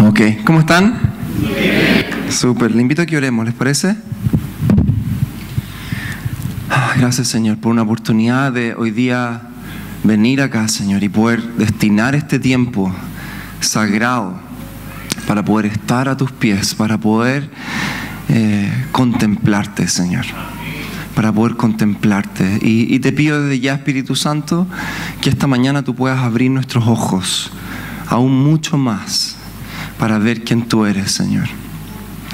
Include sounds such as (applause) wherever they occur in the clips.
Ok, ¿cómo están? Súper, le invito a que oremos, ¿les parece? Gracias Señor por una oportunidad de hoy día venir acá, Señor, y poder destinar este tiempo sagrado para poder estar a tus pies, para poder eh, contemplarte, Señor para poder contemplarte. Y, y, te pido desde ya, Espíritu Santo, que esta mañana tú puedas abrir nuestros ojos aún mucho más para ver quién tú eres, Señor.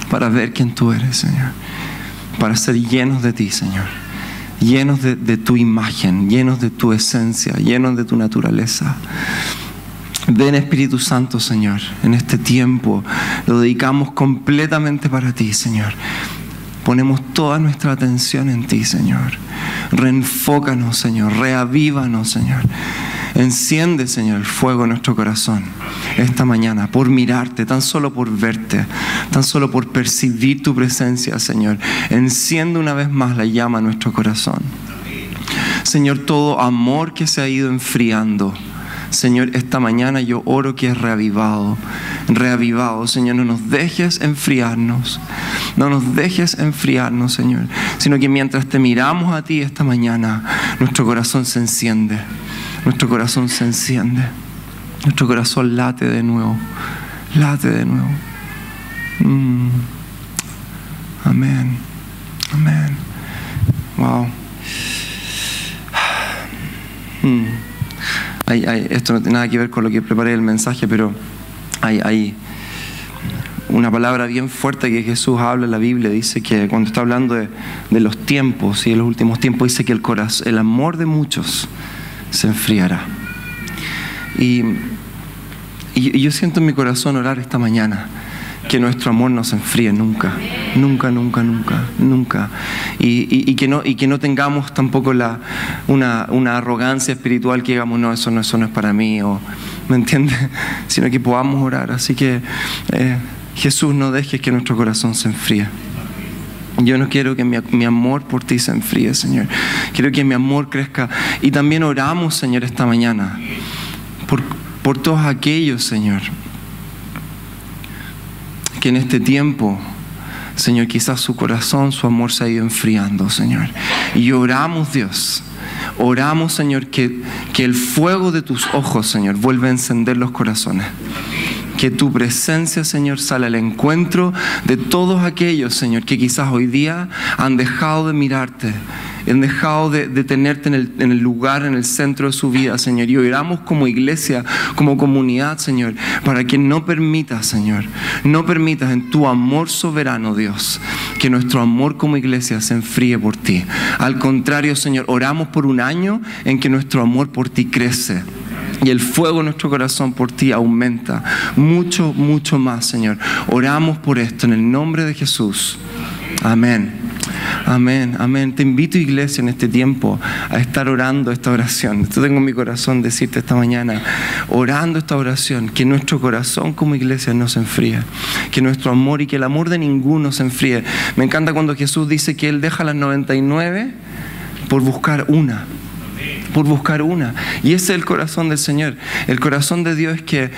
Para ver quién tú eres, Señor. Para ser llenos de ti, Señor. Llenos de, tu imagen, llenos de tu esencia, llenos de tu naturaleza. Ven Espíritu Santo, Señor, en este tiempo. Lo dedicamos completamente para ti, Señor. Ponemos toda nuestra atención en ti, Señor. Reenfócanos, Señor. Reavívanos, Señor. Enciende, Señor, el fuego en nuestro corazón esta mañana por mirarte, tan solo por verte, tan solo por percibir tu presencia, Señor. Enciende una vez más la llama en nuestro corazón. Señor, todo amor que se ha ido enfriando. Señor, esta mañana yo oro que es reavivado, reavivado. Señor, no nos dejes enfriarnos, no nos dejes enfriarnos, Señor, sino que mientras te miramos a ti esta mañana, nuestro corazón se enciende, nuestro corazón se enciende, nuestro corazón late de nuevo, late de nuevo. Mm. Amén, amén. Wow. Mm. Esto no tiene nada que ver con lo que preparé el mensaje, pero hay, hay, una palabra bien fuerte que Jesús habla en la Biblia. Dice que cuando está hablando de, de los tiempos y de los últimos tiempos, dice que el, corazón, el amor de muchos se enfriará. Y, y, yo siento en mi corazón orar esta mañana que nuestro amor no se enfríe nunca, nunca, nunca, nunca, nunca. Y, y, y, que, no, y que no tengamos tampoco la, una, una, arrogancia espiritual que digamos, no eso, no, eso no es para mí, o, ¿me entiendes? (laughs) Sino que podamos orar. Así que eh, Jesús, no dejes que nuestro corazón se enfríe. Yo no quiero que mi, mi, amor por ti se enfríe, Señor. Quiero que mi amor crezca. Y también oramos, Señor, esta mañana por, por todos aquellos, Señor, que en este tiempo, Señor, quizás su corazón, su amor se ha ido enfriando, Señor. Y oramos, Dios. Oramos, Señor, que, que el fuego de tus ojos, Señor, vuelva a encender los corazones. Que tu presencia, Señor, sale al encuentro de todos aquellos, Señor, que quizás hoy día han dejado de mirarte, han dejado de, tenerte en el, en el, lugar, en el centro de su vida, Señor. Y oramos como iglesia, como comunidad, Señor, para que no permitas, Señor, no permitas en tu amor soberano, Dios, que nuestro amor como iglesia se enfríe por ti. Al contrario, Señor, oramos por un año en que nuestro amor por ti crece. Y el fuego en nuestro corazón por ti aumenta mucho, mucho más, Señor. Oramos por esto en el nombre de Jesús. Amén. Amén, amén. Te invito, iglesia, en este tiempo a estar orando esta oración. Esto tengo en mi corazón decirte esta mañana, orando esta oración, que nuestro corazón como iglesia no se enfríe, que nuestro amor y que el amor de ninguno se enfríe. Me encanta cuando Jesús dice que Él deja las 99 por buscar una por buscar una. Y ese es el corazón del Señor. El corazón de Dios es que,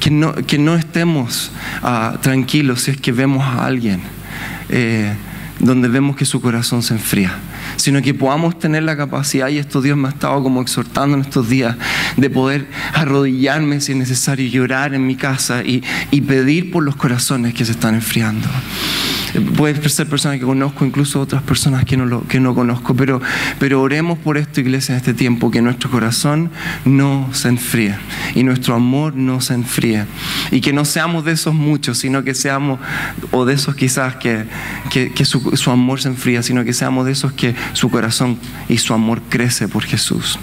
que, no, que no estemos uh, tranquilos si es que vemos a alguien eh, donde vemos que su corazón se enfría, sino que podamos tener la capacidad, y esto Dios me ha estado como exhortando en estos días, de poder arrodillarme si es necesario, llorar en mi casa y, y pedir por los corazones que se están enfriando puede ser personas que conozco, incluso otras personas que no, lo, que no conozco, pero, pero oremos por esto, iglesia, en este tiempo, que nuestro corazón no se enfríe y nuestro amor no se enfríe y que no seamos de esos muchos, sino que seamos, o de esos quizás que, que, que su, su amor se enfría, sino que seamos de esos que su corazón y su amor crece por Jesús.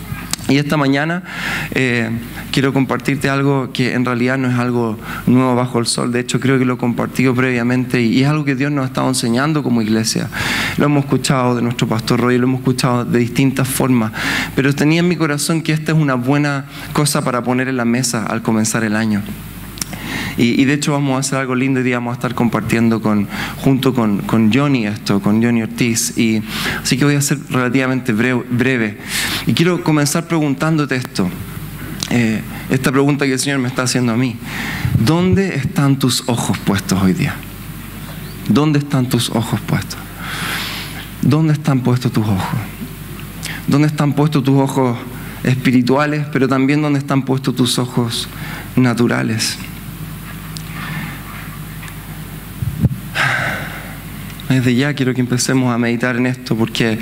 Y esta mañana eh, quiero compartirte algo que en realidad no es algo nuevo bajo el sol. De hecho, creo que lo he compartido previamente y, es algo que Dios nos ha estado enseñando como iglesia. Lo hemos escuchado de nuestro pastor Roy, lo hemos escuchado de distintas formas. Pero tenía en mi corazón que esta es una buena cosa para poner en la mesa al comenzar el año. Y, y, de hecho vamos a hacer algo lindo y día vamos a estar compartiendo con, junto con, con, Johnny esto, con Johnny Ortiz. Y, así que voy a ser relativamente breve, breve. Y quiero comenzar preguntándote esto. eh, esta pregunta que el Señor me está haciendo a mí. ¿Dónde están tus ojos puestos hoy día? ¿Dónde están tus ojos puestos? ¿Dónde están puestos tus ojos? ¿Dónde están puestos tus ojos espirituales, pero también dónde están puestos tus ojos naturales? Desde ya quiero que empecemos a meditar en esto porque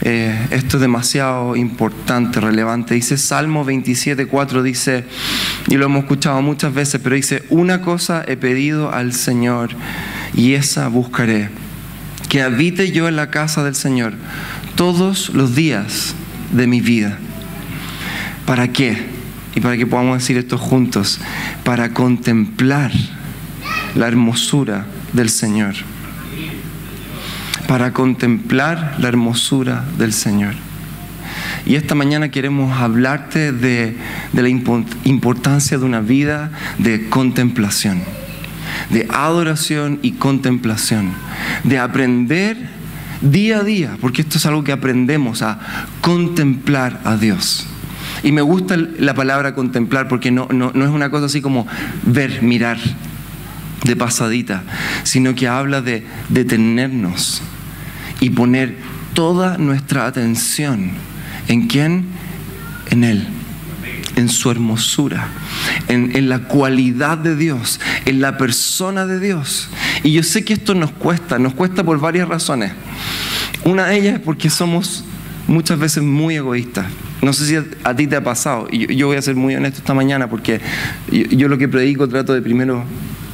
eh, esto es demasiado importante, relevante. Dice Salmo 27, 4, dice, y lo hemos escuchado muchas veces, pero dice, una cosa he pedido al Señor y esa buscaré, que habite yo en la casa del Señor todos los días de mi vida. ¿Para qué? Y para que podamos decir esto juntos, para contemplar la hermosura del Señor para contemplar la hermosura del Señor. Y esta mañana queremos hablarte de, la importancia de una vida de contemplación, de adoración y contemplación, de aprender día a día, porque esto es algo que aprendemos a contemplar a Dios. Y me gusta la palabra contemplar porque no, no, no es una cosa así como ver, mirar de pasadita, sino que habla de detenernos, y poner toda nuestra atención en quién? En Él, en su hermosura, en, la cualidad de Dios, en la persona de Dios. Y yo sé que esto nos cuesta, nos cuesta por varias razones. Una de ellas es porque somos muchas veces muy egoístas. No sé si a, ti te ha pasado, y yo, voy a ser muy honesto esta mañana porque yo lo que predico trato de primero,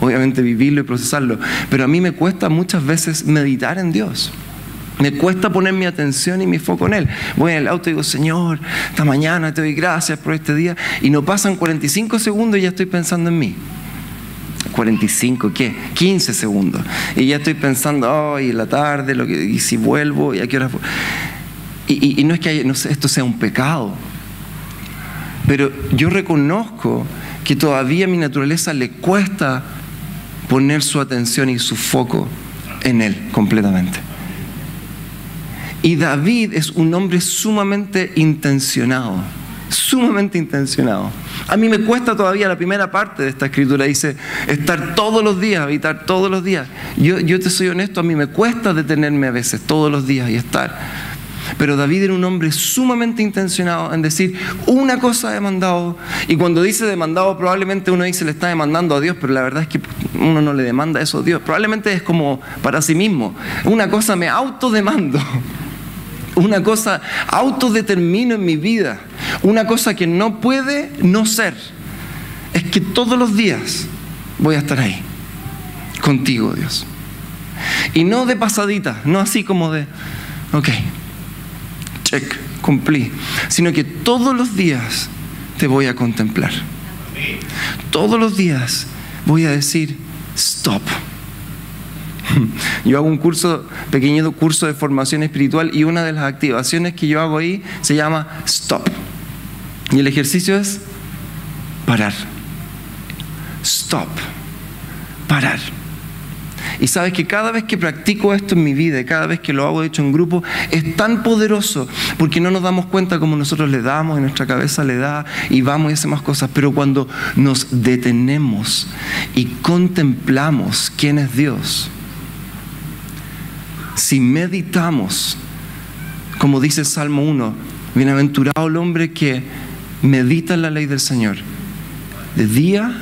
obviamente, vivirlo y procesarlo, pero a mí me cuesta muchas veces meditar en Dios. Me cuesta poner mi atención y mi foco en Él. Voy en el auto y digo, Señor, esta mañana te doy gracias por este día. Y no pasan 45 segundos y ya estoy pensando en mí. 45, ¿qué? 15 segundos. Y ya estoy pensando, ay, en la tarde, lo que, y si vuelvo, y a qué hora. Y, y, no es que esto sea un pecado, pero yo reconozco que todavía a mi naturaleza le cuesta poner su atención y su foco en Él completamente. Y David es un hombre sumamente intencionado, sumamente intencionado. A mí me cuesta todavía la primera parte de esta escritura, dice, estar todos los días, habitar todos los días. Yo, yo te soy honesto, a mí me cuesta detenerme a veces todos los días y estar. Pero David era un hombre sumamente intencionado en decir una cosa demandado. Y cuando dice demandado, probablemente uno dice le está demandando a Dios, pero la verdad es que uno no le demanda eso a Dios. Probablemente es como para sí mismo. Una cosa me autodemando una cosa autodetermino en mi vida, una cosa que no puede no ser, es que todos los días voy a estar ahí, contigo Dios. Y no de pasadita, no así como de, ok, check, cumplí, sino que todos los días te voy a contemplar. Todos los días voy a decir, stop (laughs) Yo hago un curso, pequeño curso de formación espiritual y una de las activaciones que yo hago ahí se llama stop. Y el ejercicio es parar. Stop. Parar. Y sabes que cada vez que practico esto en mi vida, cada vez que lo hago hecho en grupo, es tan poderoso porque no nos damos cuenta como nosotros le damos, en nuestra cabeza le da y vamos y hacemos cosas. Pero cuando nos detenemos y contemplamos quién es Dios, si meditamos, como dice Salmo 1, bienaventurado el hombre que medita en la ley del Señor, de día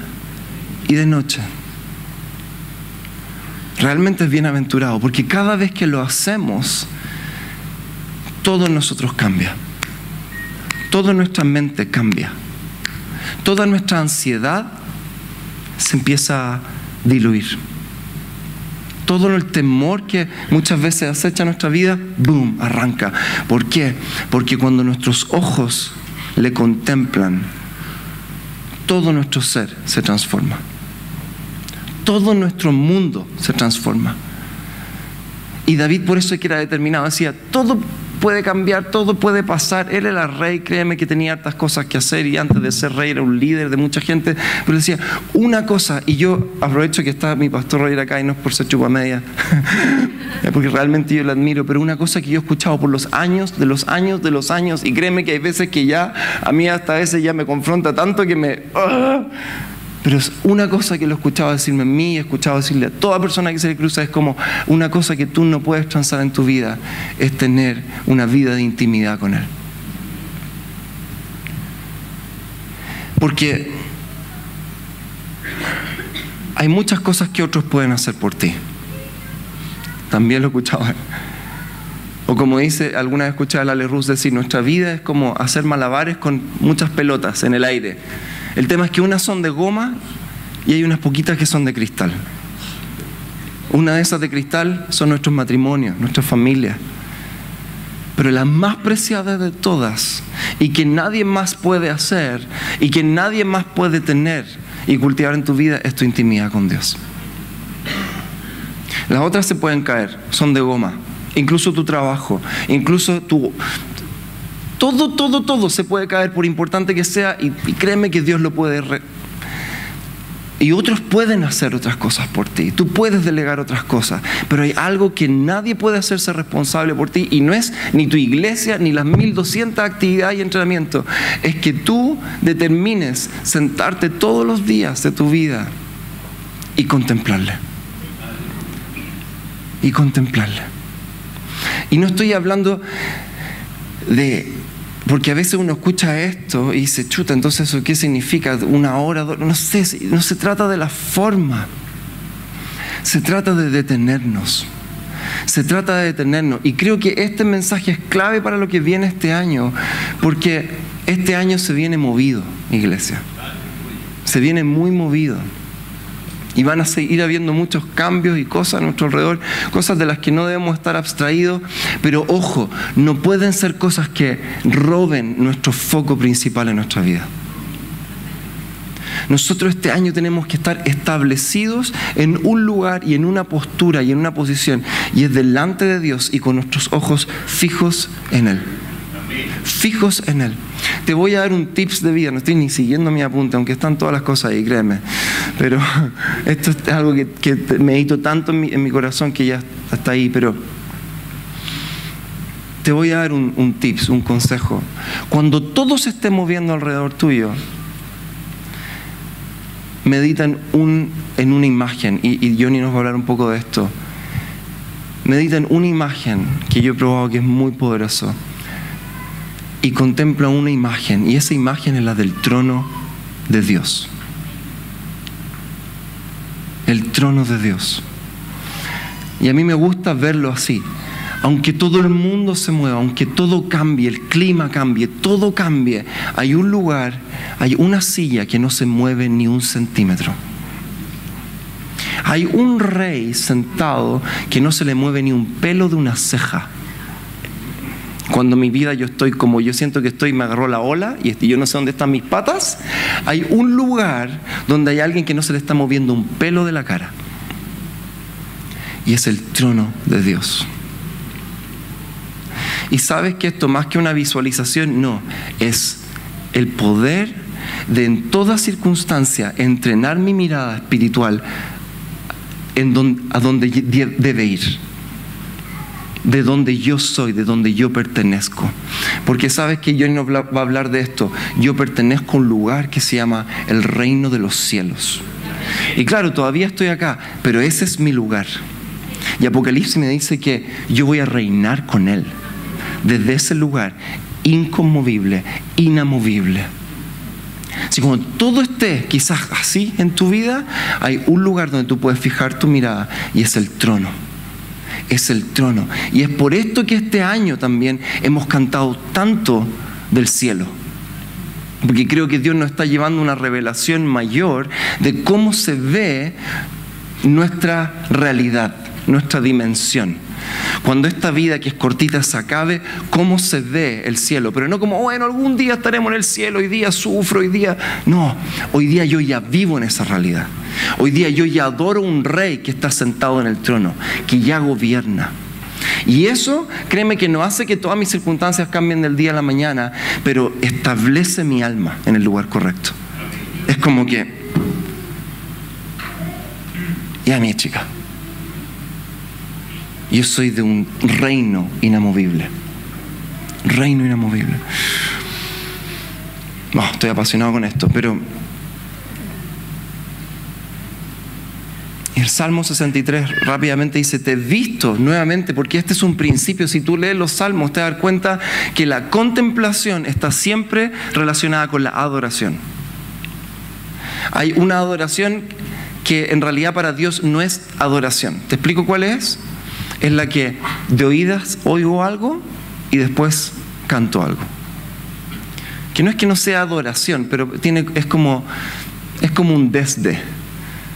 y de noche. Realmente es bienaventurado, porque cada vez que lo hacemos, todo en nosotros cambia. Toda nuestra mente cambia. Toda nuestra ansiedad se empieza a diluir todo el temor que muchas veces acecha nuestra vida, boom, arranca. ¿Por qué? Porque cuando nuestros ojos le contemplan, todo nuestro ser se transforma. Todo nuestro mundo se transforma. Y David por eso que era determinado, decía, todo, puede cambiar, todo puede pasar. Él era rey, créeme que tenía hartas cosas que hacer y antes de ser rey era un líder de mucha gente, pero decía, una cosa, y yo aprovecho que está mi pastor Roger acá y no es por ser chupamedia, (laughs) porque realmente yo lo admiro, pero una cosa que yo he escuchado por los años, de los años, de los años, y créeme que hay veces que ya, a mí hasta a veces ya me confronta tanto que me... ¡ah! Pero es una cosa que lo he escuchado decirme a mí, he escuchado decirle a toda persona que se le cruza, es como una cosa que tú no puedes transar en tu vida, es tener una vida de intimidad con Él. Porque hay muchas cosas que otros pueden hacer por ti. También lo he escuchado. O como dice, alguna vez escuché a Lale Rus decir, nuestra vida es como hacer malabares con muchas pelotas en el aire. El tema es que unas son de goma y hay unas poquitas que son de cristal. Una de esas de cristal son nuestros matrimonios, nuestras familias. Pero la más preciada de todas y que nadie más puede hacer y que nadie más puede tener y cultivar en tu vida es tu intimidad con Dios. Las otras se pueden caer, son de goma. Incluso tu trabajo, incluso tu, todo, todo, todo se puede caer por importante que sea y, créeme que Dios lo puede... y otros pueden hacer otras cosas por ti. Tú puedes delegar otras cosas. Pero hay algo que nadie puede hacerse responsable por ti y no es ni tu iglesia ni las 1200 actividades y entrenamiento. Es que tú determines sentarte todos los días de tu vida y contemplarle. Y contemplarle. Y no estoy hablando de porque a veces uno escucha esto y dice, chuta, entonces eso qué significa? Una hora, no sé, no se trata de la forma, se trata de detenernos. Se trata de detenernos. Y creo que este mensaje es clave para lo que viene este año, porque este año se viene movido, iglesia. Se viene muy movido. Y van a seguir habiendo muchos cambios y cosas a nuestro alrededor, cosas de las que no debemos estar abstraídos, pero ojo, no pueden ser cosas que roben nuestro foco principal en nuestra vida. Nosotros este año tenemos que estar establecidos en un lugar y en una postura y en una posición, y es delante de Dios y con nuestros ojos fijos en Él. Fijos en Él. Te voy a dar un tips de vida, no estoy ni siguiendo mi apunte, aunque están todas las cosas ahí, créeme. Pero (laughs) esto es algo que, medito tanto en mi, corazón que ya está ahí, pero te voy a dar un, tips, un consejo. Cuando todo se esté moviendo alrededor tuyo, medita en, un, en una imagen, y, y Johnny nos va a hablar un poco de esto. Medita en una imagen que yo he probado que es muy poderoso y contempla una imagen, y esa imagen es la del trono de Dios. El trono de Dios. Y a mí me gusta verlo así. Aunque todo el mundo se mueva, aunque todo cambie, el clima cambie, todo cambie, hay un lugar, hay una silla que no se mueve ni un centímetro. Hay un rey sentado que no se le mueve ni un pelo de una ceja. Cuando mi vida yo estoy como yo siento que estoy, me agarró la ola y yo no sé dónde están mis patas, hay un lugar donde hay alguien que no se le está moviendo un pelo de la cara. Y es el trono de Dios. Y sabes que esto más que una visualización, no, es el poder de en toda circunstancia entrenar mi mirada espiritual en a donde debe ir de donde yo soy, de donde yo pertenezco. Porque sabes que yo no va a hablar de esto. Yo pertenezco a un lugar que se llama el reino de los cielos. Y claro, todavía estoy acá, pero ese es mi lugar. Y Apocalipsis me dice que yo voy a reinar con Él. Desde ese lugar, inconmovible, inamovible. Si cuando todo esté quizás así en tu vida, hay un lugar donde tú puedes fijar tu mirada y es el trono es el trono. Y es por esto que este año también hemos cantado tanto del cielo. Porque creo que Dios nos está llevando una revelación mayor de cómo se ve nuestra realidad, nuestra dimensión. Cuando esta vida que es cortita se acabe, ¿cómo se ve el cielo? Pero no como, bueno, algún día estaremos en el cielo, hoy día sufro, hoy día... No, hoy día yo ya vivo en esa realidad. Hoy día yo ya adoro un rey que está sentado en el trono, que ya gobierna. Y eso, créeme que no hace que todas mis circunstancias cambien del día a la mañana, pero establece mi alma en el lugar correcto. Es como que, ya mi chica, yo soy de un reino inamovible. Reino inamovible. No, estoy apasionado con esto, pero el Salmo 63 rápidamente dice, te he visto nuevamente, porque este es un principio, si tú lees los salmos te das cuenta que la contemplación está siempre relacionada con la adoración. Hay una adoración que en realidad para Dios no es adoración. ¿Te explico cuál es? Es la que de oídas oigo algo y después canto algo. Que no es que no sea adoración, pero es, como, es como un desde.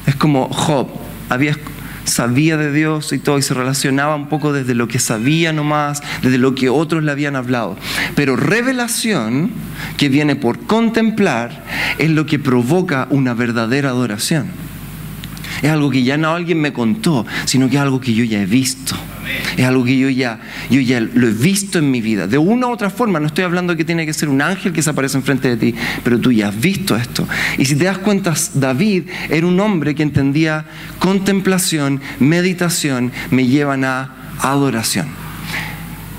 Es como Job, había, sabía de Dios y todo, y se relacionaba un poco desde lo que sabía nomás, desde lo que otros le habían hablado. Pero revelación, que viene por contemplar, es lo que provoca una verdadera adoración. Es algo que ya no alguien me contó, sino que es algo que yo ya he visto. Es algo que yo ya, yo ya lo he visto en mi vida. De una u otra forma, no estoy hablando que tiene que ser un ángel que se aparece enfrente de ti, pero tú ya has visto esto. Y si te das cuenta, David era un hombre que entendía contemplación, meditación, me llevan a adoración.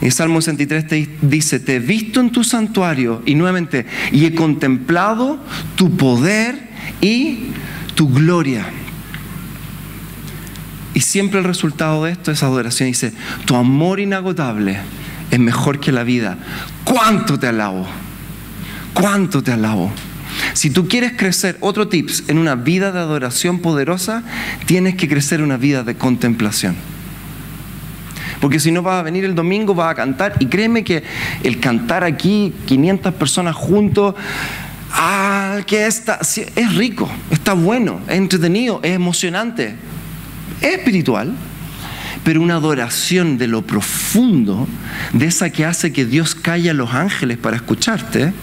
El Salmo 63 te dice, te he visto en tu santuario y nuevamente, y he contemplado tu poder y tu gloria. Y siempre el resultado de esto es adoración. Dice, tu amor inagotable es mejor que la vida. ¿Cuánto te alabo? ¿Cuánto te alabo? Si tú quieres crecer, otro tips, en una vida de adoración poderosa, tienes que crecer una vida de contemplación. Porque si no vas a venir el domingo, vas a cantar. Y créeme que el cantar aquí, 500 personas juntos, ah, que está, es rico, está bueno, es entretenido, es emocionante espiritual, pero una adoración de lo profundo, de esa que hace que Dios calle a los ángeles para escucharte,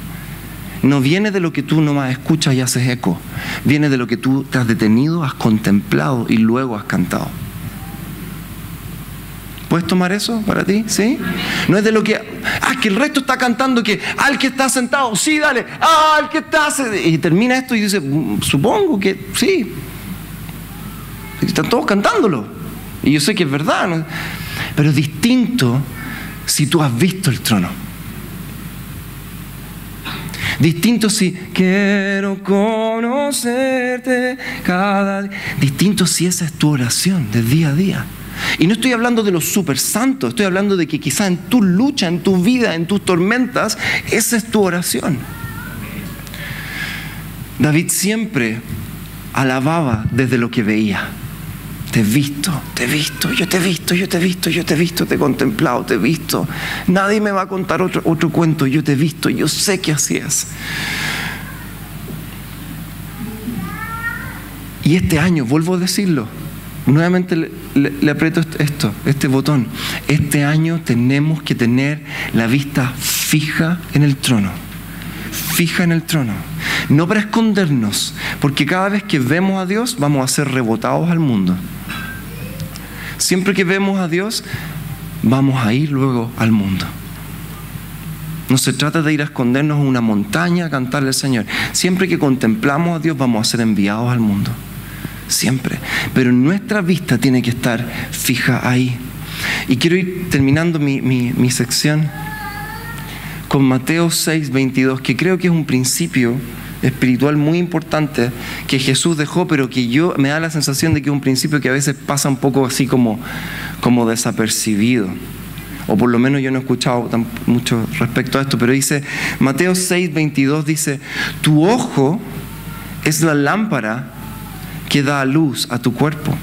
no viene de lo que tú nomás escuchas y haces eco, viene de lo que tú te has detenido, has contemplado y luego has cantado. ¿Puedes tomar eso para ti? ¿Sí? No es de lo que, ah, que el resto está cantando, que al que está sentado, sí, dale, al que está, y termina esto y dice, mm, supongo que sí, están todos cantándolo. Y yo sé que es verdad. Pero es distinto si tú has visto el trono. Distinto si quiero conocerte cada día. Distinto si esa es tu oración de día a día. Y no estoy hablando de los super santos, estoy hablando de que quizá en tu lucha, en tu vida, en tus tormentas, esa es tu oración. David siempre alababa desde lo que veía. Te he visto, te he visto, yo te he visto, yo te he visto, yo te he visto, te he contemplado, te he visto. Nadie me va a contar otro, otro cuento, yo te he visto, yo sé que así es. Y este año, vuelvo a decirlo, nuevamente le, le, aprieto esto, este botón. Este año tenemos que tener la vista fija en el trono. Fija en el trono. No para escondernos, porque cada vez que vemos a Dios vamos a ser rebotados al mundo. Siempre que vemos a Dios, vamos a ir luego al mundo. No se trata de ir a escondernos en una montaña a cantarle al Señor. Siempre que contemplamos a Dios vamos a ser enviados al mundo. Siempre. Pero nuestra vista tiene que estar fija ahí. Y quiero ir terminando mi, mi sección con Mateo 6, 22, que creo que es un principio espiritual muy importante que Jesús dejó, pero que yo me da la sensación de que un principio que a veces pasa un poco así como, como desapercibido. O por lo menos yo no he escuchado mucho respecto a esto, pero dice, Mateo 6, 22 dice, tu ojo es la lámpara que da luz a tu cuerpo.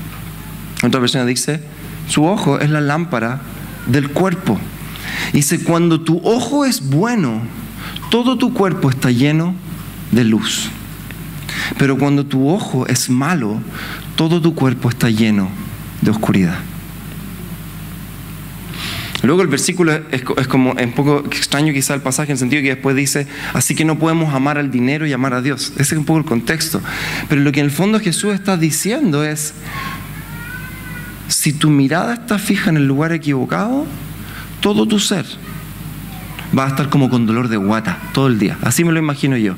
Otra persona dice, su ojo es la lámpara del cuerpo. Dice, cuando tu ojo es bueno, todo tu cuerpo está lleno luz. Pero cuando tu ojo es malo, todo tu cuerpo está lleno de oscuridad. Luego el versículo es, como un poco extraño quizá el pasaje en el sentido que después dice, así que no podemos amar al dinero y amar a Dios. Ese es un poco el contexto. Pero lo que en el fondo Jesús está diciendo es, si tu mirada está fija en el lugar equivocado, todo tu ser va a estar como con dolor de guata todo el día. Así me lo imagino yo.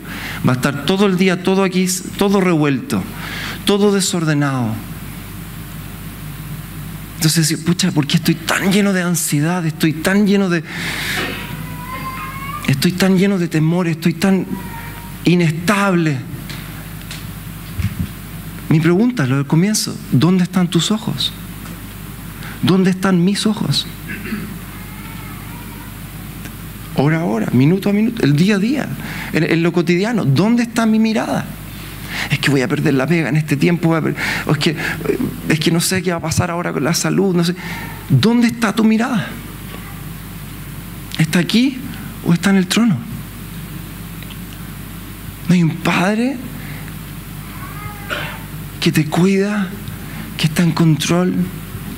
Va a estar todo el día, todo aquí, todo revuelto, todo desordenado. Entonces, pucha, ¿por qué estoy tan lleno de ansiedad? Estoy tan lleno de. Estoy tan lleno de temor, estoy tan inestable. Mi pregunta, lo del comienzo, ¿dónde están tus ojos? ¿Dónde están mis ojos? Hora a hora, minuto a minuto, el día a día, en, lo cotidiano, ¿dónde está mi mirada? es que voy a perder la pega en este tiempo, es, que, es que no sé qué va a pasar ahora con la salud, no sé. ¿Dónde está tu mirada? ¿Está aquí o está en el trono? ¿No hay un padre que te cuida, que está en control,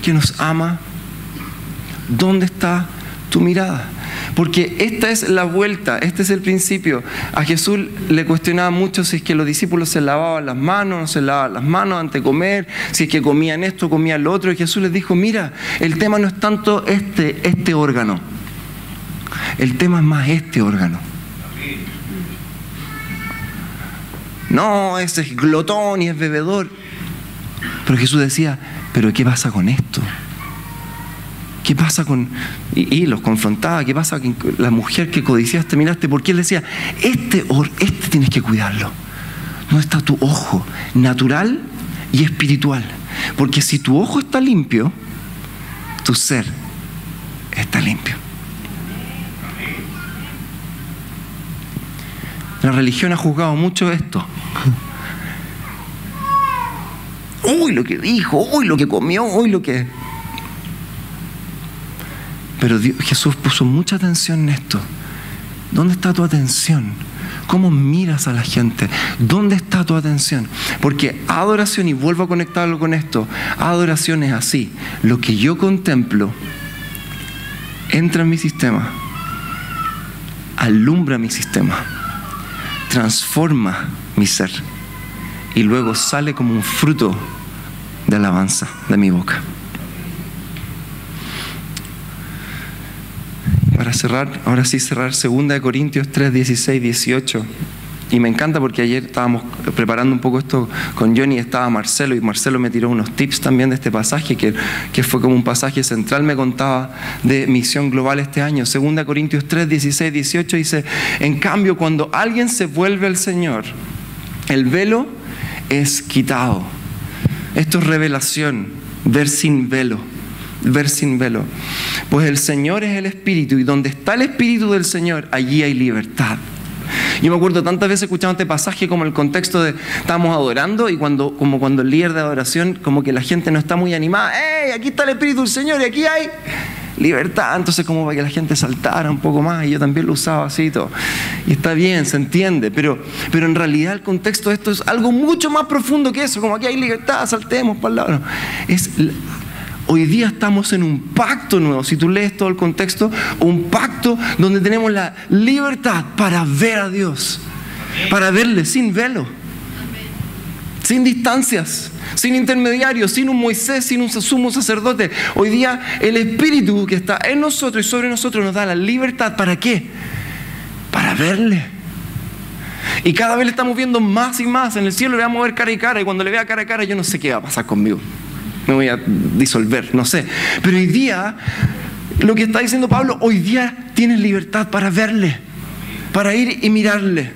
que nos ama? ¿Dónde está tu mirada? Porque esta es la vuelta, este es el principio. A Jesús le cuestionaba mucho si es que los discípulos se lavaban las manos, no se lavaban las manos antes de comer, si es que comían esto, comían lo otro. Y Jesús les dijo, mira, el tema no es tanto este, este órgano, el tema es más este órgano. No, ese es glotón y es bebedor. Pero Jesús decía, pero ¿qué pasa con esto? ¿Qué pasa con.? Y, los confrontaba, ¿qué pasa con la mujer que codiciaste, miraste? Porque él decía, este, este tienes que cuidarlo. No está tu ojo natural y espiritual. Porque si tu ojo está limpio, tu ser está limpio. La religión ha juzgado mucho esto. Uy, lo que dijo, uy, lo que comió, uy, lo que... Pero Jesús puso mucha atención en esto. ¿Dónde está tu atención? ¿Cómo miras a la gente? ¿Dónde está tu atención? Porque adoración, y vuelvo a conectarlo con esto, adoración es así. Lo que yo contemplo entra en mi sistema, alumbra mi sistema, transforma mi ser y luego sale como un fruto de alabanza de mi boca. Cerrar, ahora sí cerrar 2 Corintios 3, 16, 18. Y me encanta porque ayer estábamos preparando un poco esto con Johnny, estaba Marcelo, y Marcelo me tiró unos tips también de este pasaje, que, que fue como un pasaje central, me contaba de misión global este año. 2 Corintios 3, 16, 18 dice, en cambio, cuando alguien se vuelve al Señor, el velo es quitado. Esto es revelación, ver sin velo ver sin velo. Pues el Señor es el Espíritu y donde está el Espíritu del Señor, allí hay libertad. Yo me acuerdo tantas veces escuchando este pasaje como el contexto de estamos adorando y cuando, como cuando el líder de adoración, como que la gente no está muy animada, ¡Ey! Aquí está el Espíritu del Señor y aquí hay libertad. Entonces, como para que la gente saltara un poco más, y yo también lo usaba así y todo. Y está bien, se entiende, pero, pero en realidad el contexto de esto es algo mucho más profundo que eso, como aquí hay libertad, saltemos lado. Es Hoy día estamos en un pacto nuevo. Si tú lees todo el contexto, un pacto donde tenemos la libertad para ver a Dios, para verle sin velo, sin distancias, sin intermediarios, sin un Moisés, sin un sumo sacerdote. Hoy día el Espíritu que está en nosotros y sobre nosotros nos da la libertad. ¿Para qué? Para verle. Y cada vez le estamos viendo más y más. En el cielo le vamos a ver cara y cara. Y cuando le vea cara a cara, yo no sé qué va a pasar conmigo me voy a disolver, no sé. Pero hoy día, lo que está diciendo Pablo, hoy día tienes libertad para verle, para ir y mirarle.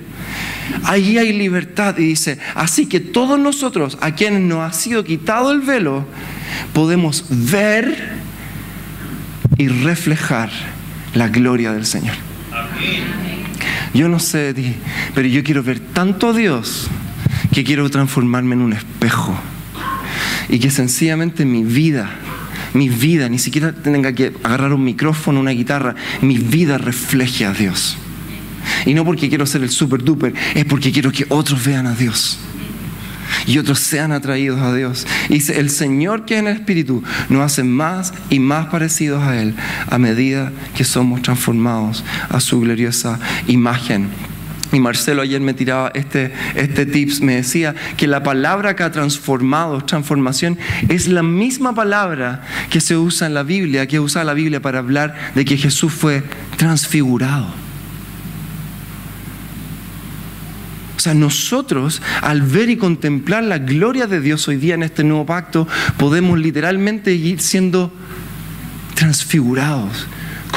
Ahí hay libertad y dice, así que todos nosotros, a quienes nos ha sido quitado el velo, podemos ver y reflejar la gloria del Señor. Yo no sé de pero yo quiero ver tanto a Dios que quiero transformarme en un espejo y que sencillamente mi vida, mi vida, ni siquiera tenga que agarrar un micrófono, una guitarra, mi vida refleje a Dios. Y no porque quiero ser el super duper, es porque quiero que otros vean a Dios. Y otros sean atraídos a Dios. Y dice, el Señor que es en el Espíritu nos hace más y más parecidos a Él a medida que somos transformados a su gloriosa imagen. Y Marcelo ayer me tiraba este, este tips, me decía que la palabra que ha transformado, transformación, es la misma palabra que se usa en la Biblia, que usa la Biblia para hablar de que Jesús fue transfigurado. O sea, nosotros al ver y contemplar la gloria de Dios hoy día en este nuevo pacto, podemos literalmente ir siendo transfigurados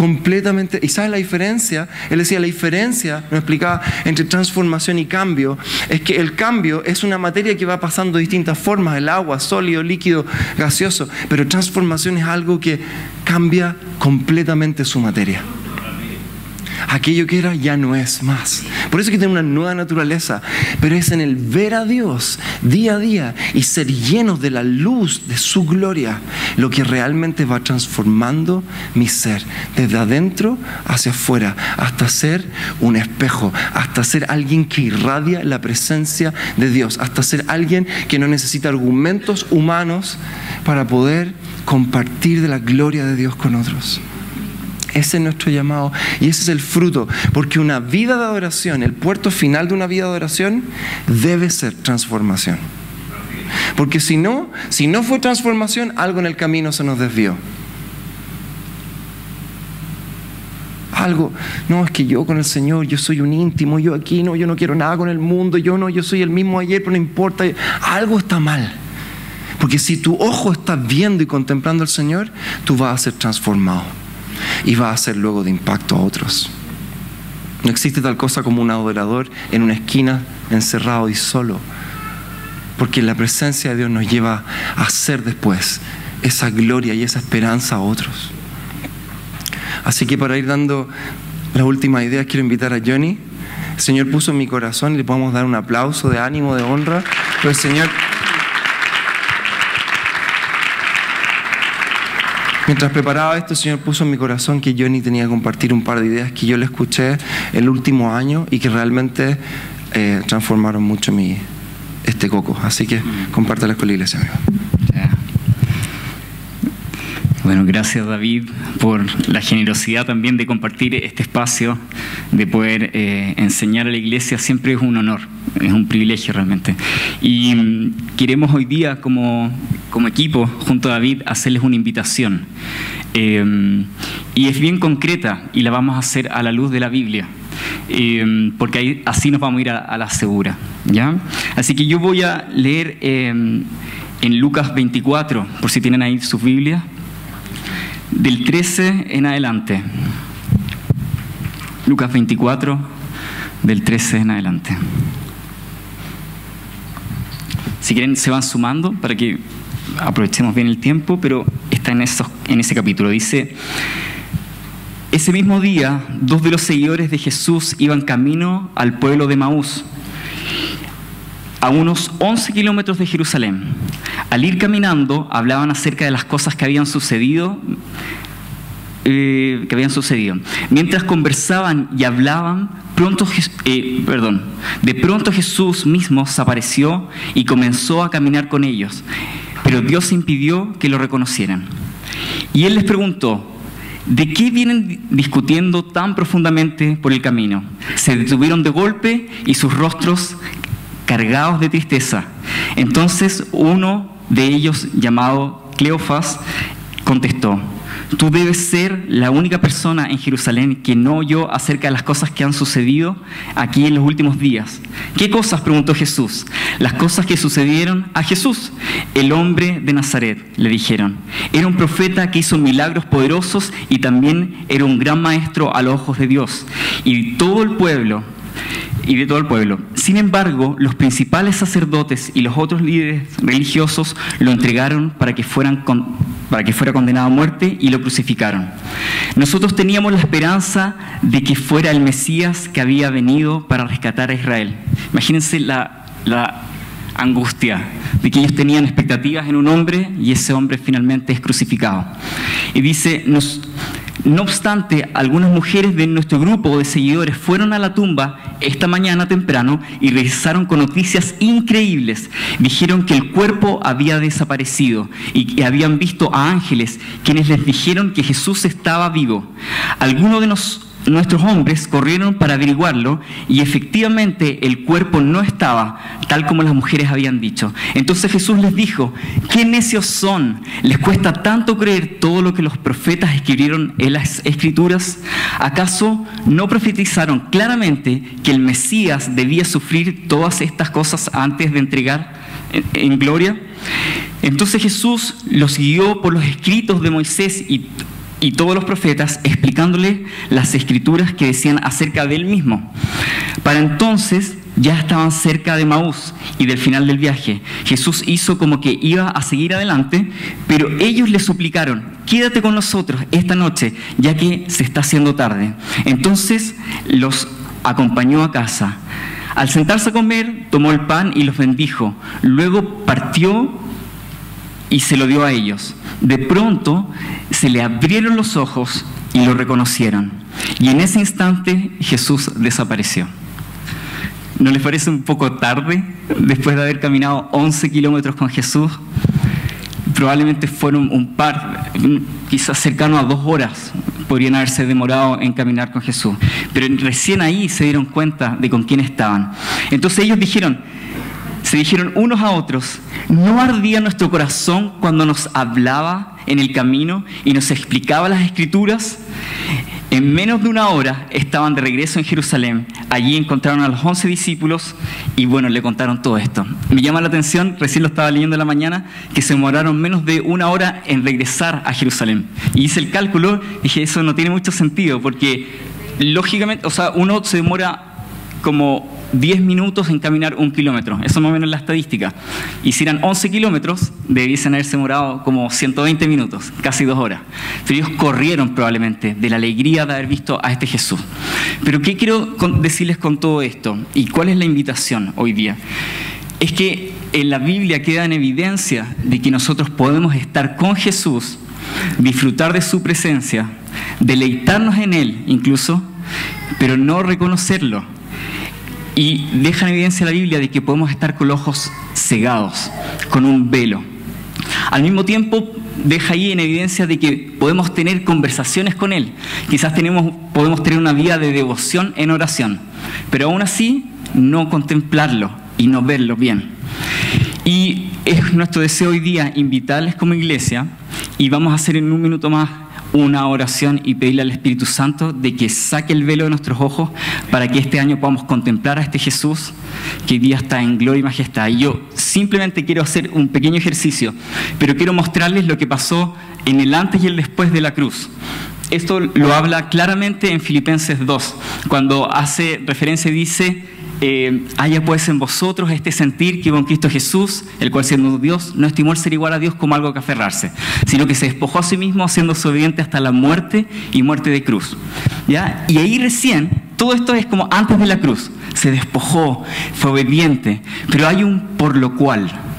completamente. ¿Y sabes la diferencia? Él decía, la diferencia, nos explicaba, entre transformación y cambio, es que el cambio es una materia que va pasando de distintas formas, el agua, sólido, líquido, gaseoso, pero transformación es algo que cambia completamente su materia aquello que era ya no es más. Por eso es que tiene una nueva naturaleza, pero es en el ver a Dios día a día y ser llenos de la luz de su gloria lo que realmente va transformando mi ser, desde adentro hacia afuera, hasta ser un espejo, hasta ser alguien que irradia la presencia de Dios, hasta ser alguien que no necesita argumentos humanos para poder compartir de la gloria de Dios con otros. Ese es nuestro llamado y ese es el fruto, porque una vida de adoración, el puerto final de una vida de adoración debe ser transformación. Porque si no, si no fue transformación, algo en el camino se nos desvió. Algo, no, es que yo con el Señor, yo soy un íntimo, yo aquí no, yo no quiero nada con el mundo, yo no, yo soy el mismo ayer, pero no importa, algo está mal. Porque si tu ojo está viendo y contemplando al Señor, tú vas a ser transformado y va a ser luego de impacto a otros. No existe tal cosa como un adorador en una esquina encerrado y solo, porque la presencia de Dios nos lleva a hacer después esa gloria y esa esperanza a otros. Así que para ir dando las últimas ideas, quiero invitar a Johnny. El Señor puso en mi corazón y le podemos dar un aplauso de ánimo, de honra. Pero Señor Mientras preparaba esto, el Señor puso en mi corazón que Johnny tenía que compartir un par de ideas que yo le escuché el último año y que realmente eh, transformaron mucho mi, este coco. Así que compártelas con la iglesia, amigo. Bueno, gracias David por la generosidad también de compartir este espacio, de poder eh, enseñar a la iglesia, siempre es un honor, es un privilegio realmente. Y mm, queremos hoy día como, como equipo, junto a David, hacerles una invitación. Eh, y es bien concreta y la vamos a hacer a la luz de la Biblia. Eh, porque ahí, así nos vamos a ir a, la segura. ¿ya? Así que yo voy a leer en Lucas 24, por si tienen ahí sus Biblias del 13 en adelante. Lucas 24, del 13 en adelante. Si quieren, se van sumando para que aprovechemos bien el tiempo, pero está en, en ese capítulo. Dice, ese mismo día, dos de los seguidores de Jesús iban camino al pueblo de Maús a unos 11 kilómetros de Jerusalén. Al ir caminando, hablaban acerca de las cosas que habían sucedido. Eh, que habían sucedido. Mientras conversaban y hablaban, pronto, eh, perdón, de pronto Jesús mismo se apareció y comenzó a caminar con ellos, pero Dios impidió que lo reconocieran. Y él les preguntó, ¿De qué vienen discutiendo tan profundamente por el camino? Se detuvieron de golpe y sus rostros cargados de tristeza. Entonces uno de ellos, llamado Cleofas, contestó, tú debes ser la única persona en Jerusalén que no oyó acerca de las cosas que han sucedido aquí en los últimos días. ¿Qué cosas? preguntó Jesús. Las cosas que sucedieron a Jesús, el hombre de Nazaret, le dijeron. Era un profeta que hizo milagros poderosos y también era un gran maestro a los ojos de Dios. Y todo el pueblo y de todo el pueblo. Sin embargo, los principales sacerdotes y los otros líderes religiosos lo entregaron para que, fueran para que fuera condenado a muerte y lo crucificaron. Nosotros teníamos la esperanza de que fuera el Mesías que había venido para rescatar a Israel. Imagínense la, la angustia de que ellos tenían expectativas en un hombre y ese hombre finalmente es crucificado. Y dice, nos, no obstante, algunas mujeres de nuestro grupo de seguidores fueron a la tumba esta mañana temprano y regresaron con noticias increíbles. Dijeron que el cuerpo había desaparecido y que habían visto a ángeles quienes les dijeron que Jesús estaba vivo. Algunos de, nuestros hombres corrieron para averiguarlo y efectivamente el cuerpo no estaba tal como las mujeres habían dicho. Entonces Jesús les dijo, qué necios son, les cuesta tanto creer todo lo que los profetas escribieron en las escrituras. ¿Acaso no profetizaron claramente que el Mesías debía sufrir todas estas cosas antes de entregar en gloria? Entonces Jesús los guió por los escritos de Moisés y y todos los profetas explicándole las escrituras que decían acerca de él mismo. Para entonces ya estaban cerca de Maús y del final del viaje. Jesús hizo como que iba a seguir adelante, pero ellos le suplicaron, quédate con nosotros esta noche, ya que se está haciendo tarde. Entonces los acompañó a casa. Al sentarse a comer, tomó el pan y los bendijo. Luego partió y se lo dio a ellos. De pronto se le abrieron los ojos y lo reconocieron. Y en ese instante Jesús desapareció. ¿No les parece un poco tarde después de haber caminado 11 kilómetros con Jesús? Probablemente fueron un par, quizás cercano a dos horas, podrían haberse demorado en caminar con Jesús. Pero recién ahí se dieron cuenta de con quién estaban. Entonces ellos dijeron, se dijeron unos a otros, ¿no ardía nuestro corazón cuando nos hablaba en el camino y nos explicaba las escrituras? En menos de una hora estaban de regreso en Jerusalén. Allí encontraron a los once discípulos y bueno, le contaron todo esto. Me llama la atención, recién lo estaba leyendo en la mañana, que se demoraron menos de una hora en regresar a Jerusalén. Y hice el cálculo y dije, eso no tiene mucho sentido porque lógicamente, o sea, uno se demora como 10 minutos en caminar un kilómetro. Eso más o menos es la estadística. Y si eran 11 kilómetros, debiesen haberse demorado como 120 minutos, casi dos horas. Pero ellos corrieron probablemente de la alegría de haber visto a este Jesús. Pero ¿qué quiero decirles con todo esto? ¿Y cuál es la invitación hoy día? Es que en la Biblia queda en evidencia de que nosotros podemos estar con Jesús, disfrutar de su presencia, deleitarnos en Él incluso, pero no reconocerlo y deja en evidencia la Biblia de que podemos estar con los ojos cegados, con un velo. Al mismo tiempo, deja ahí en evidencia de que podemos tener conversaciones con Él. Quizás tenemos, podemos tener una vida de devoción en oración, pero aún así no contemplarlo y no verlo bien. Y es nuestro deseo hoy día invitarles como iglesia, y vamos a hacer en un minuto más una oración y pedirle al Espíritu Santo de que saque el velo de nuestros ojos para que este año podamos contemplar a este Jesús que hoy día está en gloria y majestad. Y yo simplemente quiero hacer un pequeño ejercicio, pero quiero mostrarles lo que pasó en el antes y el después de la cruz. Esto lo habla claramente en Filipenses 2, cuando hace referencia y dice, eh, haya pues en vosotros este sentir que con Cristo Jesús, el cual siendo Dios, no estimó ser igual a Dios como algo que aferrarse, sino que se despojó a sí mismo siendo obediente hasta la muerte y muerte de cruz. ¿Ya? Y ahí recién, todo esto es como antes de la cruz, se despojó, fue obediente, pero hay un por lo cual.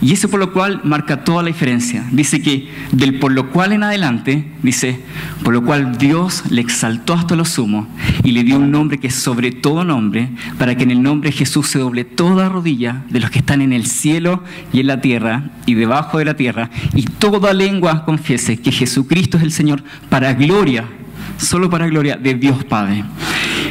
Y ese por lo cual marca toda la diferencia. Dice que del por lo cual en adelante, dice, por lo cual Dios le exaltó hasta lo sumo y le dio un nombre que es sobre todo nombre, para que en el nombre de Jesús se doble toda rodilla de los que están en el cielo y en la tierra y debajo de la tierra, y toda lengua confiese que Jesucristo es el Señor para gloria, solo para gloria de Dios Padre.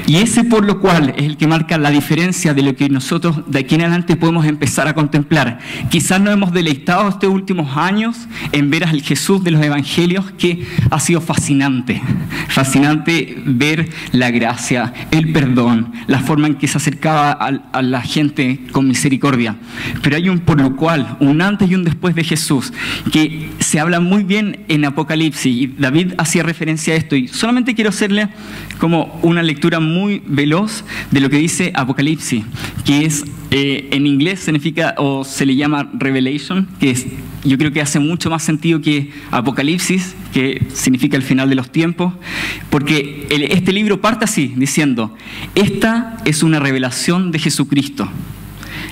Y ese por lo cual es el que marca la diferencia de lo que nosotros de aquí en adelante podemos empezar a contemplar. Quizás nos hemos deleitado estos últimos años en ver al Jesús de los Evangelios que ha sido fascinante. Fascinante ver la gracia, el perdón, la forma en que se acercaba a, la gente con misericordia. Pero hay un por lo cual, un antes y un después de Jesús, que se habla muy bien en Apocalipsis. Y David hacía referencia a esto. Y solamente quiero hacerle como una lectura muy veloz de lo que dice Apocalipsis, que es eh, en inglés significa o se le llama Revelation, que yo creo que hace mucho más sentido que Apocalipsis, que significa el final de los tiempos, porque este libro parte así, diciendo, esta es una revelación de Jesucristo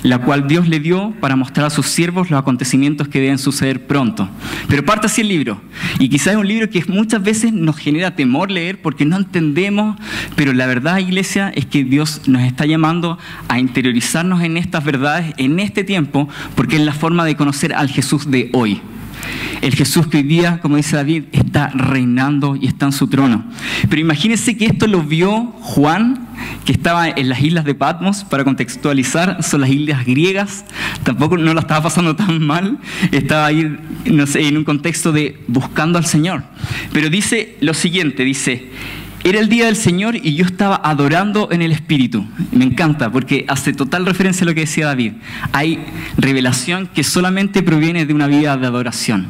la cual Dios le dio para mostrar a sus siervos los acontecimientos que deben suceder pronto. Pero parte así el libro. Y quizás es un libro que muchas veces nos genera temor leer porque no entendemos, pero la verdad, iglesia, es que Dios nos está llamando a interiorizarnos en estas verdades en este tiempo porque es la forma de conocer al Jesús de hoy. El Jesús que hoy día, como dice David, está reinando y está en su trono. Pero imagínense que esto lo vio Juan, que estaba en las islas de Patmos, para contextualizar, son las islas griegas, tampoco no la estaba pasando tan mal, estaba ahí, no sé, en un contexto de buscando al Señor. Pero dice lo siguiente, dice, era el día del Señor y yo estaba adorando en el Espíritu. Me encanta porque hace total referencia a lo que decía David. Hay revelación que solamente proviene de una vida de adoración.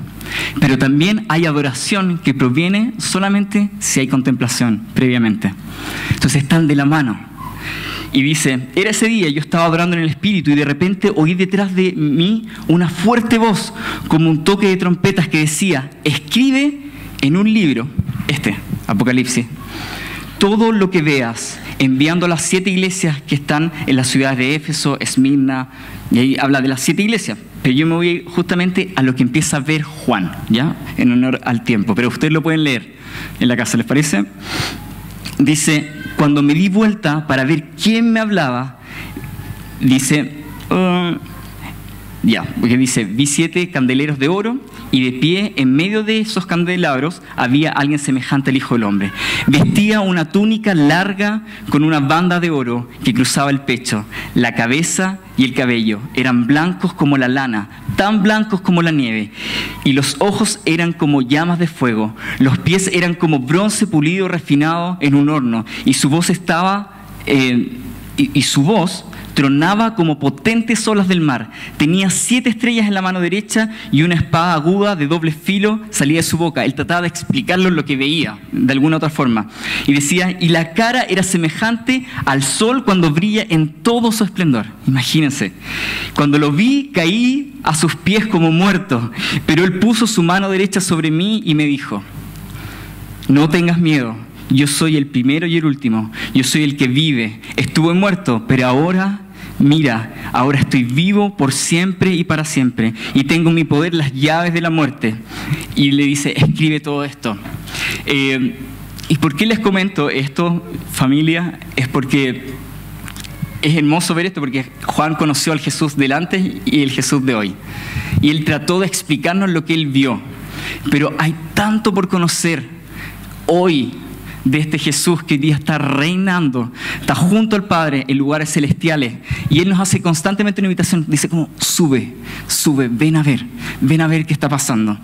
Pero también hay adoración que proviene solamente si hay contemplación previamente. Entonces están de la mano. Y dice, era ese día, yo estaba adorando en el Espíritu y de repente oí detrás de mí una fuerte voz, como un toque de trompetas que decía, escribe en un libro, este, Apocalipsis, todo lo que veas, enviando a las siete iglesias que están en las ciudades de Éfeso, Esmirna, y ahí habla de las siete iglesias. Pero yo me voy justamente a lo que empieza a ver Juan, ¿ya? En honor al tiempo. Pero ustedes lo pueden leer en la casa, ¿les parece? Dice, cuando me di vuelta para ver quién me hablaba, dice, uh, ya, porque dice, vi siete candeleros de oro y de pie en medio de esos candelabros había alguien semejante al Hijo del Hombre. Vestía una túnica larga con una banda de oro que cruzaba el pecho. La cabeza y el cabello eran blancos como la lana, tan blancos como la nieve. Y los ojos eran como llamas de fuego. Los pies eran como bronce pulido refinado en un horno. Y su voz estaba... Eh, y, su voz tronaba como potentes olas del mar. Tenía siete estrellas en la mano derecha y una espada aguda de doble filo salía de su boca. Él trataba de explicarlo lo que veía, de alguna otra forma. Y decía, y la cara era semejante al sol cuando brilla en todo su esplendor. Imagínense. Cuando lo vi, caí a sus pies como muerto, pero él puso su mano derecha sobre mí y me dijo, no tengas miedo. Yo soy el primero y el último. Yo soy el que vive. Estuve muerto, pero ahora mira, ahora estoy vivo por siempre y para siempre, y tengo en mi poder las llaves de la muerte. Y le dice, escribe todo esto. Eh, ¿Y por qué les comento esto, familia? Es porque es hermoso ver esto, porque Juan conoció al Jesús del antes y el Jesús de hoy. Y él trató de explicarnos lo que él vio. Pero hay tanto por conocer hoy de este Jesús que hoy día está reinando, está junto al Padre en lugares celestiales. Y Él nos hace constantemente una invitación, dice como, sube, sube, ven a ver, ven a ver qué está pasando.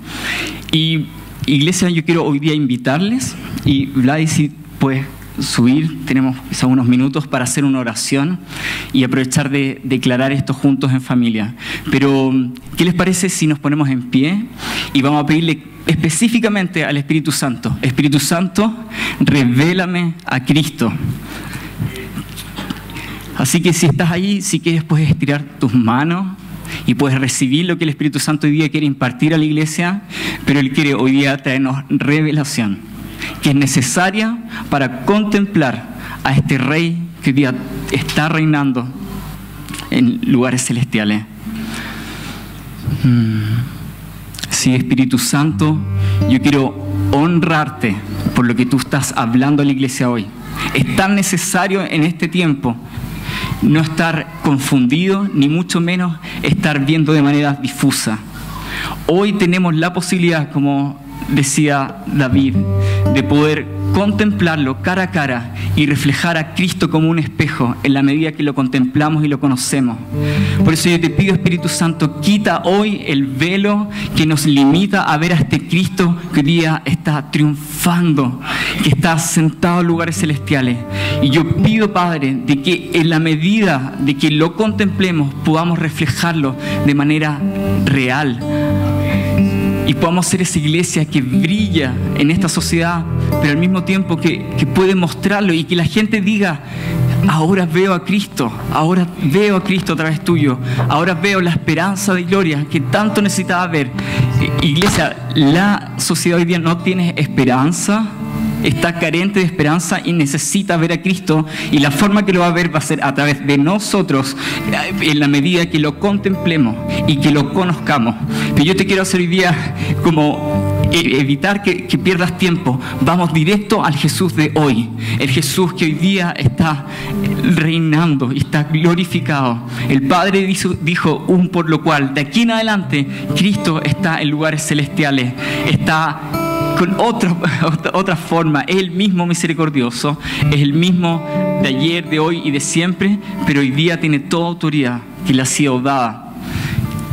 Y iglesia, yo quiero hoy día invitarles, y Vlad, si puedes subir, tenemos quizá unos minutos para hacer una oración y aprovechar de declarar esto juntos en familia. Pero, ¿qué les parece si nos ponemos en pie y vamos a pedirle específicamente al Espíritu Santo? Espíritu Santo, revélame a Cristo. Así que si estás ahí, si quieres puedes estirar tus manos y puedes recibir lo que el Espíritu Santo hoy día quiere impartir a la iglesia, pero Él quiere hoy día traernos revelación, que es necesaria para contemplar a este Rey que hoy día está reinando en lugares celestiales. Mm. Sí, Espíritu Santo, yo quiero honrarte por lo que tú estás hablando a la iglesia hoy. Es tan necesario en este tiempo no estar confundido, ni mucho menos estar viendo de manera difusa. Hoy tenemos la posibilidad, como decía David, de poder contemplarlo cara a cara y reflejar a Cristo como un espejo en la medida que lo contemplamos y lo conocemos. Por eso yo te pido, Espíritu Santo, quita hoy el velo que nos limita a ver a este Cristo que hoy día está triunfando, que está sentado en lugares celestiales. Y yo pido, Padre, de que en la medida de que lo contemplemos podamos reflejarlo de manera real y podamos ser esa iglesia que brilla en esta sociedad, pero al mismo tiempo que, que, puede mostrarlo y que la gente diga, ahora veo a Cristo, ahora veo a Cristo a través tuyo, ahora veo la esperanza de gloria que tanto necesitaba ver. Iglesia, la sociedad hoy día no tiene esperanza está carente de esperanza y necesita ver a Cristo y la forma que lo va a ver va a ser a través de nosotros en la medida que lo contemplemos y que lo conozcamos. Pero yo te quiero hacer hoy día como e- evitar que, que pierdas tiempo, vamos directo al Jesús de hoy. El Jesús que hoy día está reinando y está glorificado. El Padre dijo, dijo un por lo cual, de aquí en adelante, Cristo está en lugares celestiales, está con (laughs) otra, otra, forma, es el mismo misericordioso, es el mismo de ayer, de hoy y de siempre, pero hoy día tiene toda autoridad que le ha sido dada.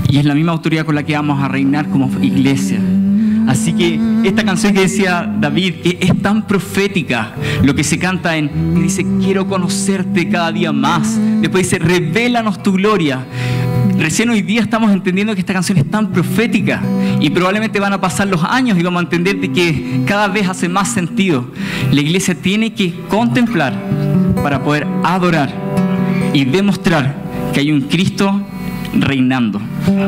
Y es la misma autoridad con la que vamos a reinar como iglesia. Así que esta canción que decía David, que es tan profética, lo que se canta en, que dice, quiero conocerte cada día más. Después dice, revélanos tu gloria. Recién hoy día estamos entendiendo que esta canción es tan profética y probablemente van a pasar los años y vamos a entender de que cada vez hace más sentido. La iglesia tiene que contemplar para poder adorar y demostrar que hay un Cristo reinando,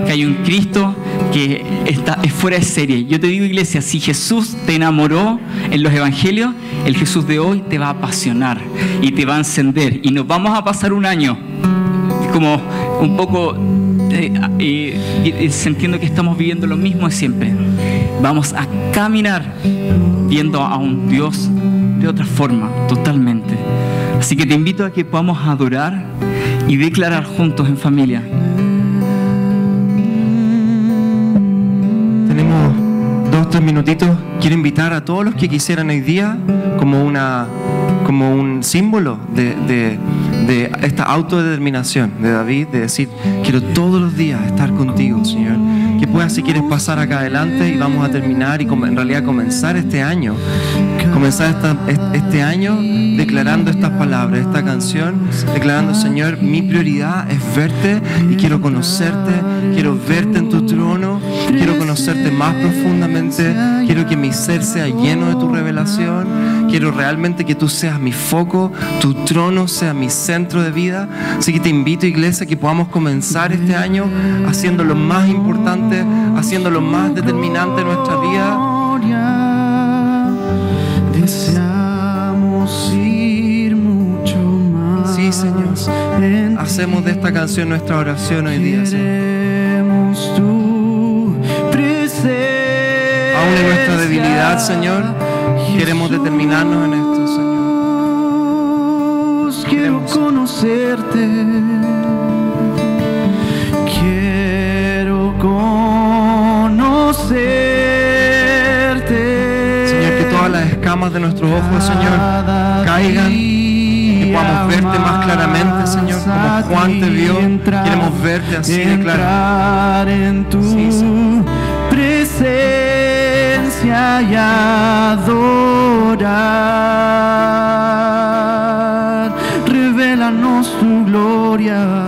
que hay un Cristo que está, es fuera de serie. Yo te digo, iglesia, si Jesús te enamoró en los evangelios, el Jesús de hoy te va a apasionar y te va a encender. Y nos vamos a pasar un año como un poco eh, sintiendo que estamos viviendo lo mismo de siempre. Vamos a caminar viendo a un Dios de otra forma, totalmente. Así que te invito a que podamos adorar y declarar juntos en familia. Tenemos dos, tres minutitos. Quiero invitar a todos los que quisieran hoy día como, una, como un símbolo de- de esta autodeterminación de David, de decir, quiero todos los días estar contigo, Señor. Que puedas, si quieres, pasar acá adelante y vamos a terminar y en realidad comenzar este año. Comenzar esta- est- este año declarando estas palabras, esta canción, declarando, Señor, mi prioridad es verte y quiero conocerte, quiero verte en tu conocerte más profundamente, quiero que mi ser sea lleno de tu revelación, quiero realmente que tú seas mi foco, tu trono sea mi centro de vida. Así que te invito, iglesia, que podamos comenzar este año haciendo lo más importante, haciendo lo más determinante en nuestra vida. Deseamos ir mucho más. Sí, Señor. Hacemos de esta canción nuestra oración hoy día, Señor. Aún en nuestra debilidad, Señor, queremos determinarnos en esto, Señor. Quiero conocerte. Quiero conocerte. Señor, que todas las escamas de nuestros ojos, Señor, caigan. Podamos verte más claramente, Señor, como Juan te vio. Queremos verte así de claro. En tu Sí, Señor. Presencia y adorar. Revélanos tu gloria.